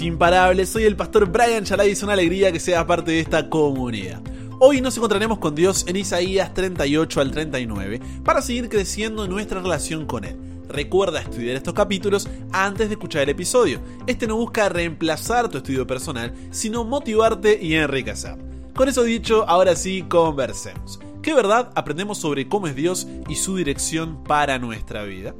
imparables. Soy el pastor Brian Chalai y es una alegría que sea parte de esta comunidad. Hoy nos encontraremos con Dios en Isaías 38 al 39 para seguir creciendo en nuestra relación con Él. Recuerda estudiar estos capítulos antes de escuchar el episodio. Este no busca reemplazar tu estudio personal, sino motivarte y enriquecer. Con eso dicho, ahora sí, conversemos. ¿Qué verdad aprendemos sobre cómo es Dios y su dirección para nuestra vida?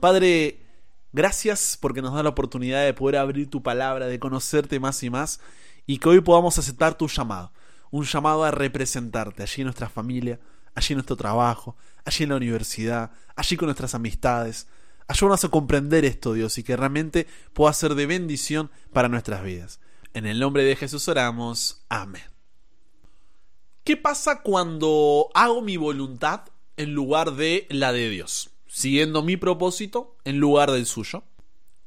Padre, Gracias porque nos da la oportunidad de poder abrir tu palabra, de conocerte más y más y que hoy podamos aceptar tu llamado. Un llamado a representarte allí en nuestra familia, allí en nuestro trabajo, allí en la universidad, allí con nuestras amistades. Ayúdanos a comprender esto, Dios, y que realmente pueda ser de bendición para nuestras vidas. En el nombre de Jesús oramos. Amén. ¿Qué pasa cuando hago mi voluntad en lugar de la de Dios? Siguiendo mi propósito en lugar del suyo.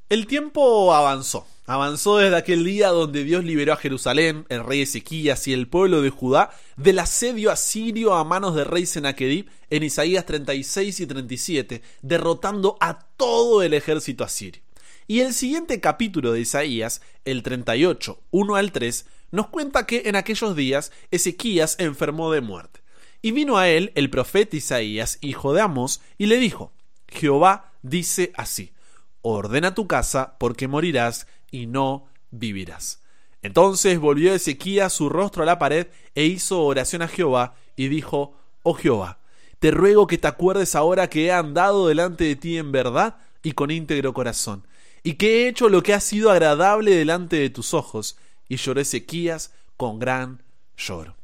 El tiempo avanzó, avanzó desde aquel día donde Dios liberó a Jerusalén, el rey Ezequías y el pueblo de Judá del asedio asirio a manos del rey Sennacherib en Isaías 36 y 37, derrotando a todo el ejército asirio. Y el siguiente capítulo de Isaías, el 38, 1 al 3, nos cuenta que en aquellos días Ezequías enfermó de muerte. Y vino a él el profeta Isaías, hijo de Amós, y le dijo, Jehová dice así, ordena tu casa porque morirás y no vivirás. Entonces volvió Ezequías su rostro a la pared e hizo oración a Jehová y dijo, Oh Jehová, te ruego que te acuerdes ahora que he andado delante de ti en verdad y con íntegro corazón, y que he hecho lo que ha sido agradable delante de tus ojos. Y lloró Ezequías con gran lloro.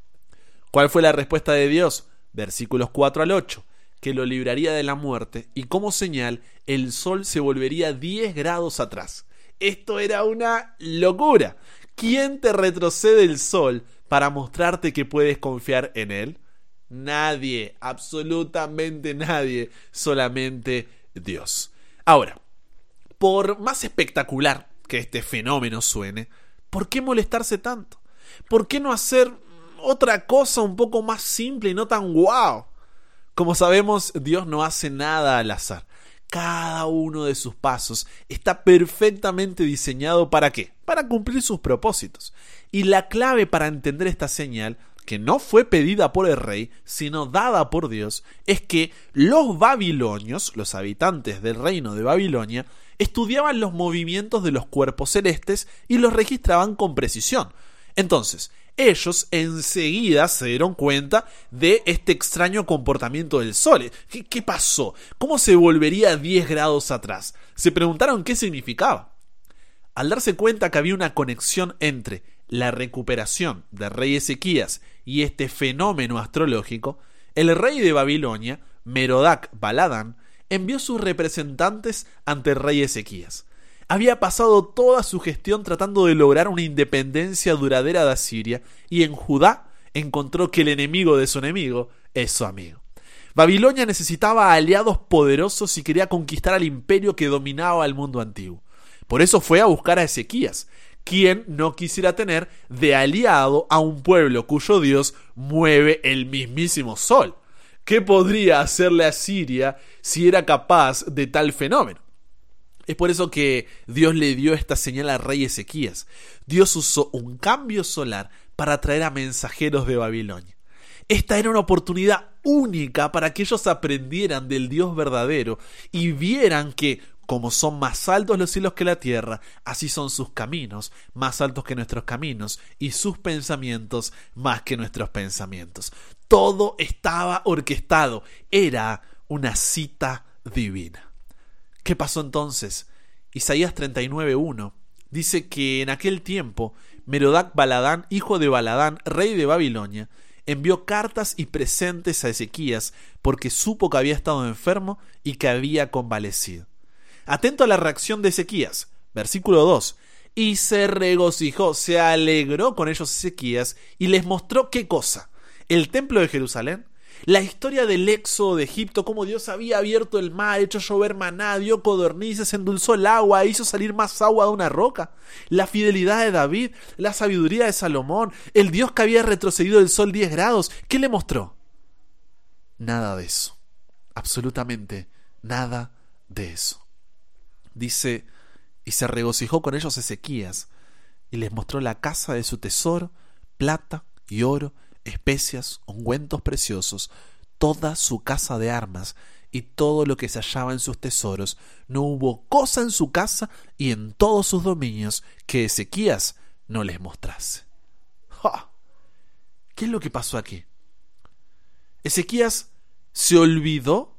¿Cuál fue la respuesta de Dios? Versículos 4 al 8 que lo libraría de la muerte y como señal el sol se volvería 10 grados atrás. Esto era una locura. ¿Quién te retrocede el sol para mostrarte que puedes confiar en él? Nadie, absolutamente nadie, solamente Dios. Ahora, por más espectacular que este fenómeno suene, ¿por qué molestarse tanto? ¿Por qué no hacer otra cosa un poco más simple y no tan guau? Como sabemos, Dios no hace nada al azar. Cada uno de sus pasos está perfectamente diseñado para qué? Para cumplir sus propósitos. Y la clave para entender esta señal, que no fue pedida por el rey, sino dada por Dios, es que los babilonios, los habitantes del reino de Babilonia, estudiaban los movimientos de los cuerpos celestes y los registraban con precisión. Entonces, ellos enseguida se dieron cuenta de este extraño comportamiento del Sol. ¿Qué, pasó? ¿Cómo se volvería 10 grados atrás? Se preguntaron qué significaba. Al darse cuenta que había una conexión entre la recuperación del rey Ezequías y este fenómeno astrológico, el rey de Babilonia, Merodac Baladán, envió sus representantes ante el rey Ezequías había pasado toda su gestión tratando de lograr una independencia duradera de Asiria, y en Judá encontró que el enemigo de su enemigo es su amigo. Babilonia necesitaba aliados poderosos y quería conquistar al imperio que dominaba el mundo antiguo. Por eso fue a buscar a Ezequías, quien no quisiera tener de aliado a un pueblo cuyo Dios mueve el mismísimo sol. ¿Qué podría hacerle a Siria si era capaz de tal fenómeno? Es por eso que Dios le dio esta señal al rey Ezequías. Dios usó un cambio solar para traer a mensajeros de Babilonia. Esta era una oportunidad única para que ellos aprendieran del Dios verdadero y vieran que, como son más altos los cielos que la tierra, así son sus caminos, más altos que nuestros caminos, y sus pensamientos más que nuestros pensamientos. Todo estaba orquestado, era una cita divina. ¿Qué pasó entonces? Isaías 39.1 dice que en aquel tiempo Merodac Baladán, hijo de Baladán, rey de Babilonia, envió cartas y presentes a Ezequías porque supo que había estado enfermo y que había convalecido. Atento a la reacción de Ezequías, versículo 2. Y se regocijó, se alegró con ellos Ezequías y les mostró qué cosa. El templo de Jerusalén, la historia del éxodo de Egipto, cómo Dios había abierto el mar, hecho llover maná, dio codornices, endulzó el agua, hizo salir más agua de una roca. La fidelidad de David, la sabiduría de Salomón, el Dios que había retrocedido del sol 10 grados, ¿qué le mostró? Nada de eso. Absolutamente nada de eso. Dice Y se regocijó con ellos Ezequías, y les mostró la casa de su tesoro, plata y oro, especias, ungüentos preciosos, toda su casa de armas, y todo lo que se hallaba en sus tesoros. No hubo cosa en su casa y en todos sus dominios que Ezequías no les mostrase. ¿Qué es lo que pasó aquí? Ezequías se olvidó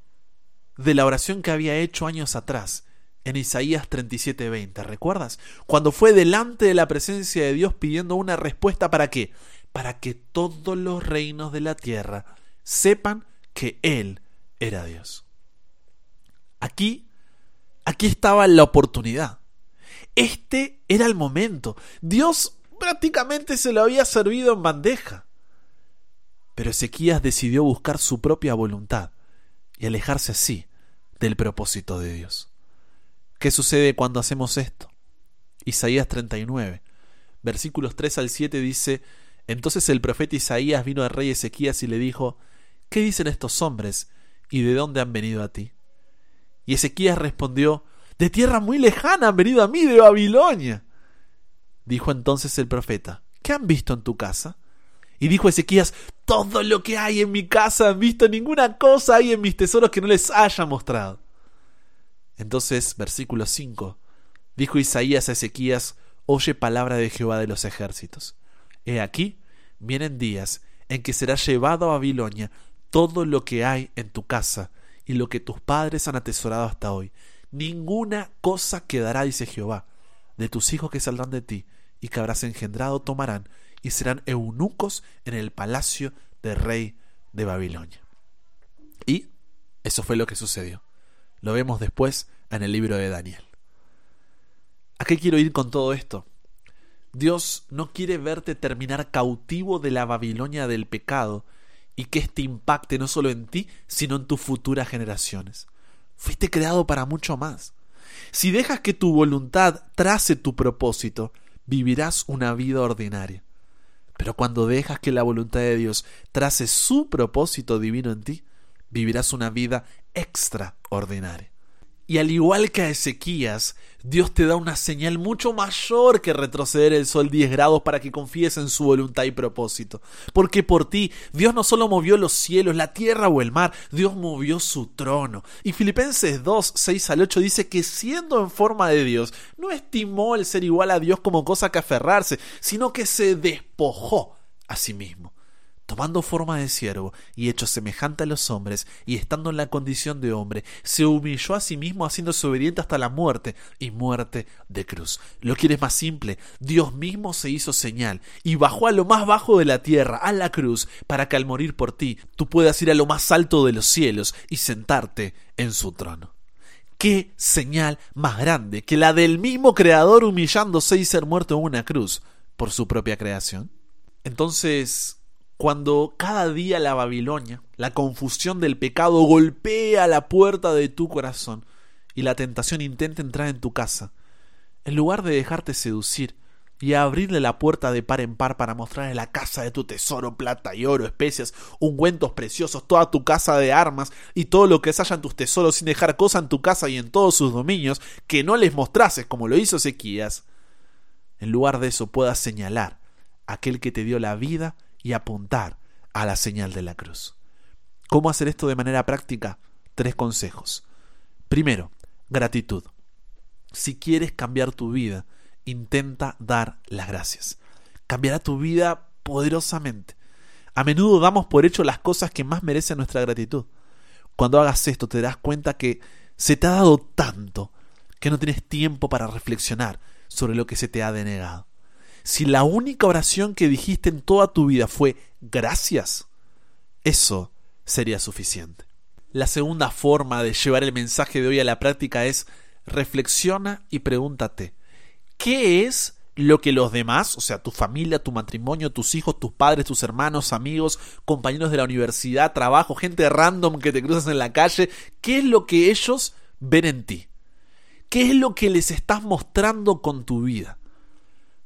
de la oración que había hecho años atrás en Isaías 37:20. ¿Recuerdas? Cuando fue delante de la presencia de Dios pidiendo una respuesta para qué? Para que todos los reinos de la tierra sepan que Él era Dios. Aquí, aquí estaba la oportunidad. Este era el momento. Dios prácticamente se lo había servido en bandeja. Pero Ezequías decidió buscar su propia voluntad y alejarse así del propósito de Dios. ¿Qué sucede cuando hacemos esto? Isaías 39, versículos 3 al 7 dice, Entonces el profeta Isaías vino al rey Ezequías y le dijo, ¿Qué dicen estos hombres y de dónde han venido a ti? Y Ezequías respondió, De tierra muy lejana han venido a mí, de Babilonia. Dijo entonces el profeta, ¿qué han visto en tu casa? Y dijo Ezequías, todo lo que hay en mi casa han visto, ninguna cosa hay en mis tesoros que no les haya mostrado. Entonces, versículo 5, dijo Isaías a Ezequías, oye palabra de Jehová de los ejércitos. He aquí, vienen días en que será llevado a Babilonia todo lo que hay en tu casa y lo que tus padres han atesorado hasta hoy. Ninguna cosa quedará, dice Jehová, de tus hijos que saldrán de ti y que habrás engendrado tomarán y serán eunucos en el palacio del rey de Babilonia. Y eso fue lo que sucedió. Lo vemos después en el libro de Daniel. ¿A qué quiero ir con todo esto? Dios no quiere verte terminar cautivo de la Babilonia del pecado y que éste impacte no solo en ti, sino en tus futuras generaciones. Fuiste creado para mucho más. Si dejas que tu voluntad trace tu propósito, vivirás una vida ordinaria. Pero cuando dejas que la voluntad de Dios trace su propósito divino en ti, vivirás una vida extraordinaria. Y al igual que a Ezequías, Dios te da una señal mucho mayor que retroceder el sol 10 grados para que confíes en su voluntad y propósito. Porque por ti, Dios no solo movió los cielos, la tierra o el mar, Dios movió su trono. Y Filipenses 2, 6 al 8 dice que siendo en forma de Dios, no estimó el ser igual a Dios como cosa que aferrarse, sino que se despojó a sí mismo tomando forma de siervo y hecho semejante a los hombres, y estando en la condición de hombre, se humilló a sí mismo haciéndose obediente hasta la muerte y muerte de cruz. Lo quieres más simple, Dios mismo se hizo señal y bajó a lo más bajo de la tierra, a la cruz, para que al morir por ti tú puedas ir a lo más alto de los cielos y sentarte en su trono. ¿Qué señal más grande que la del mismo Creador humillándose y ser muerto en una cruz por su propia creación? Entonces, cuando cada día la Babilonia, la confusión del pecado golpea la puerta de tu corazón y la tentación intenta entrar en tu casa, en lugar de dejarte seducir y abrirle la puerta de par en par para mostrarle la casa de tu tesoro, plata y oro, especias, ungüentos preciosos, toda tu casa de armas y todo lo que se haya en tus tesoros sin dejar cosa en tu casa y en todos sus dominios que no les mostrases como lo hizo Ezequías, en lugar de eso puedas señalar aquel que te dio la vida y apuntar a la señal de la cruz. ¿Cómo hacer esto de manera práctica? Tres consejos. Primero, gratitud. Si quieres cambiar tu vida, intenta dar las gracias. Cambiará tu vida poderosamente. A menudo damos por hecho las cosas que más merecen nuestra gratitud. Cuando hagas esto te das cuenta que se te ha dado tanto que no tienes tiempo para reflexionar sobre lo que se te ha denegado si la única oración que dijiste en toda tu vida fue gracias, eso sería suficiente. La segunda forma de llevar el mensaje de hoy a la práctica es reflexiona y pregúntate, ¿qué es lo que los demás, o sea, tu familia, tu matrimonio, tus hijos, tus padres, tus hermanos, amigos, compañeros de la universidad, trabajo, gente random que te cruzas en la calle, qué es lo que ellos ven en ti? ¿Qué es lo que les estás mostrando con tu vida?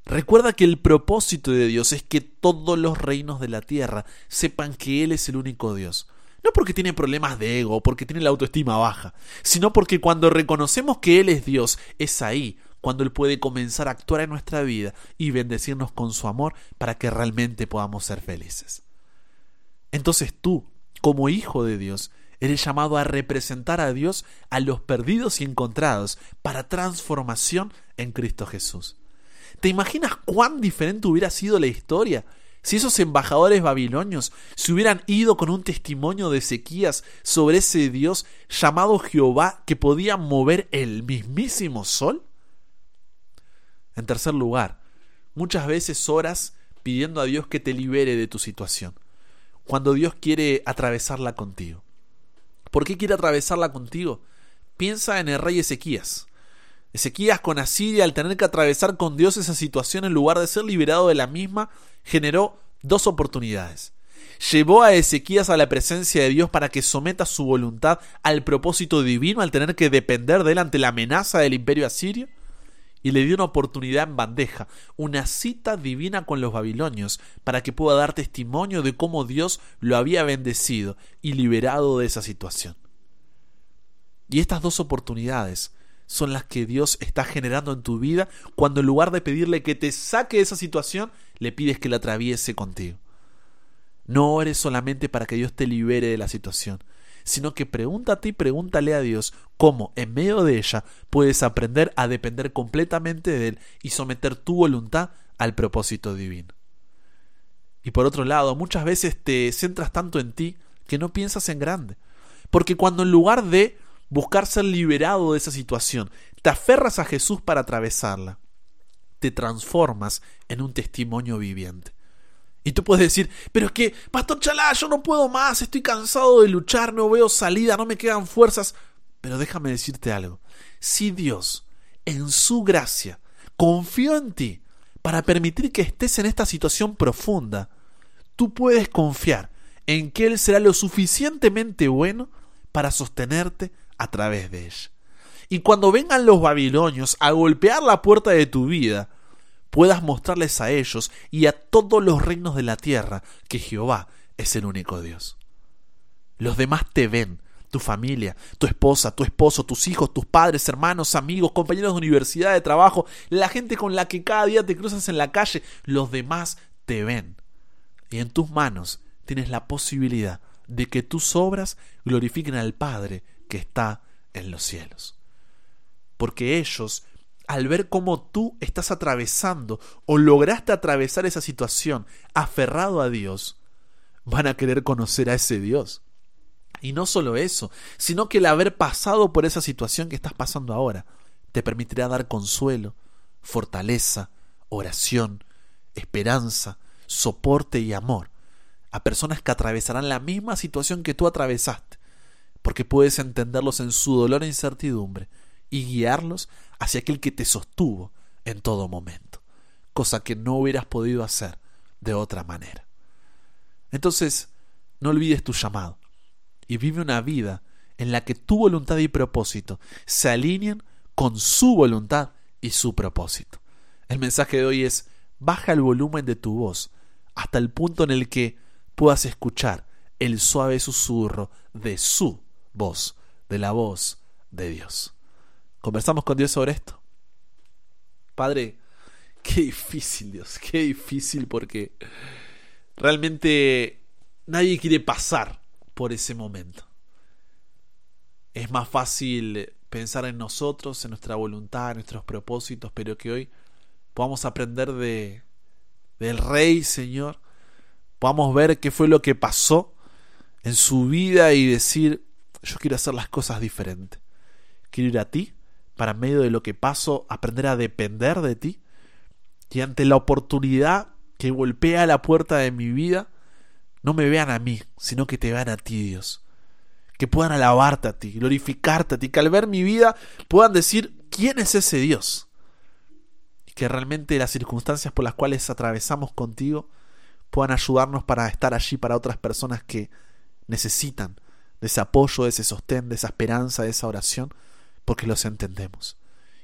Recuerda que el propósito de Dios es que todos los reinos de la tierra sepan que Él es el único Dios. No porque tiene problemas de ego o porque tiene la autoestima baja, sino porque cuando reconocemos que Él es Dios, es ahí cuando Él puede comenzar a actuar en nuestra vida y bendecirnos con su amor para que realmente podamos ser felices. Entonces tú, como hijo de Dios, eres llamado a representar a Dios a los perdidos y encontrados para transformación en Cristo Jesús. ¿Te imaginas cuán diferente hubiera sido la historia si esos embajadores babilonios se hubieran ido con un testimonio de Ezequías sobre ese Dios llamado Jehová que podía mover el mismísimo sol? En tercer lugar, muchas veces oras pidiendo a Dios que te libere de tu situación, cuando Dios quiere atravesarla contigo. ¿Por qué quiere atravesarla contigo? Piensa en el rey Ezequías. Ezequías con Asiria, al tener que atravesar con Dios esa situación en lugar de ser liberado de la misma, generó dos oportunidades. Llevó a Ezequías a la presencia de Dios para que someta su voluntad al propósito divino al tener que depender de él ante la amenaza del imperio asirio. Y le dio una oportunidad en bandeja, una cita divina con los babilonios, para que pueda dar testimonio de cómo Dios lo había bendecido y liberado de esa situación. Y estas dos oportunidades son las que Dios está generando en tu vida cuando en lugar de pedirle que te saque de esa situación, le pides que la atraviese contigo. No eres solamente para que Dios te libere de la situación, sino que pregúntate y pregúntale a Dios cómo en medio de ella puedes aprender a depender completamente de Él y someter tu voluntad al propósito divino. Y por otro lado, muchas veces te centras tanto en ti que no piensas en grande. Porque cuando en lugar de buscar ser liberado de esa situación, te aferras a Jesús para atravesarla, te transformas en un testimonio viviente. Y tú puedes decir, pero es que, Pastor Chalá, yo no puedo más, estoy cansado de luchar, no veo salida, no me quedan fuerzas. Pero déjame decirte algo, si Dios, en su gracia, confió en ti para permitir que estés en esta situación profunda, tú puedes confiar en que Él será lo suficientemente bueno para sostenerte a través de ella y cuando vengan los babilonios a golpear la puerta de tu vida, puedas mostrarles a ellos y a todos los reinos de la tierra que Jehová es el único Dios. Los demás te ven, tu familia, tu esposa, tu esposo, tus hijos, tus padres, hermanos, amigos, compañeros de universidad, de trabajo, la gente con la que cada día te cruzas en la calle, los demás te ven. Y en tus manos tienes la posibilidad de que tus obras glorifiquen al Padre que está en los cielos porque ellos, al ver cómo tú estás atravesando o lograste atravesar esa situación aferrado a Dios, van a querer conocer a ese Dios. Y no solo eso, sino que el haber pasado por esa situación que estás pasando ahora te permitirá dar consuelo, fortaleza, oración, esperanza, soporte y amor a personas que atravesarán la misma situación que tú atravesaste, porque puedes entenderlos en su dolor e incertidumbre y guiarlos hacia aquel que te sostuvo en todo momento, cosa que no hubieras podido hacer de otra manera. Entonces, no olvides tu llamado y vive una vida en la que tu voluntad y propósito se alineen con su voluntad y su propósito. El mensaje de hoy es, baja el volumen de tu voz hasta el punto en el que puedas escuchar el suave susurro de su voz, de la voz de Dios. Conversamos con Dios sobre esto. Padre, qué difícil, Dios, qué difícil porque realmente nadie quiere pasar por ese momento. Es más fácil pensar en nosotros, en nuestra voluntad, en nuestros propósitos, pero que hoy podamos aprender de del rey, Señor, podamos ver qué fue lo que pasó en su vida y decir, yo quiero hacer las cosas diferentes. Quiero ir a ti para medio de lo que paso aprender a depender de ti y ante la oportunidad que golpea la puerta de mi vida, no me vean a mí, sino que te vean a ti, Dios. Que puedan alabarte a ti, glorificarte a ti, que al ver mi vida puedan decir, ¿quién es ese Dios? Y que realmente las circunstancias por las cuales atravesamos contigo puedan ayudarnos para estar allí para otras personas que necesitan de ese apoyo, de ese sostén, de esa esperanza, de esa oración porque los entendemos,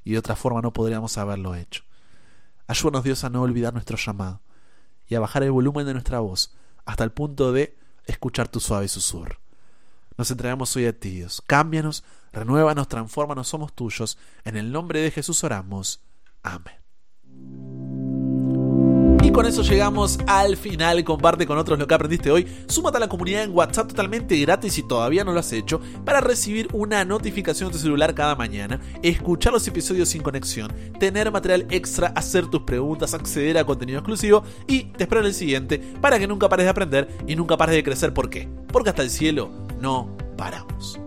y de otra forma no podríamos haberlo hecho. Ayúdanos Dios a no olvidar nuestro llamado y a bajar el volumen de nuestra voz hasta el punto de escuchar tu suave susurro. Nos entregamos hoy a ti, Dios. Cámbianos, renuévanos, transfórmanos, somos tuyos. En el nombre de Jesús oramos. Amén. Con eso llegamos al final. Comparte con otros lo que aprendiste hoy. Súmate a la comunidad en WhatsApp totalmente gratis si todavía no lo has hecho para recibir una notificación de tu celular cada mañana, escuchar los episodios sin conexión, tener material extra, hacer tus preguntas, acceder a contenido exclusivo y te espero en el siguiente para que nunca pares de aprender y nunca pares de crecer. ¿Por qué? Porque hasta el cielo no paramos.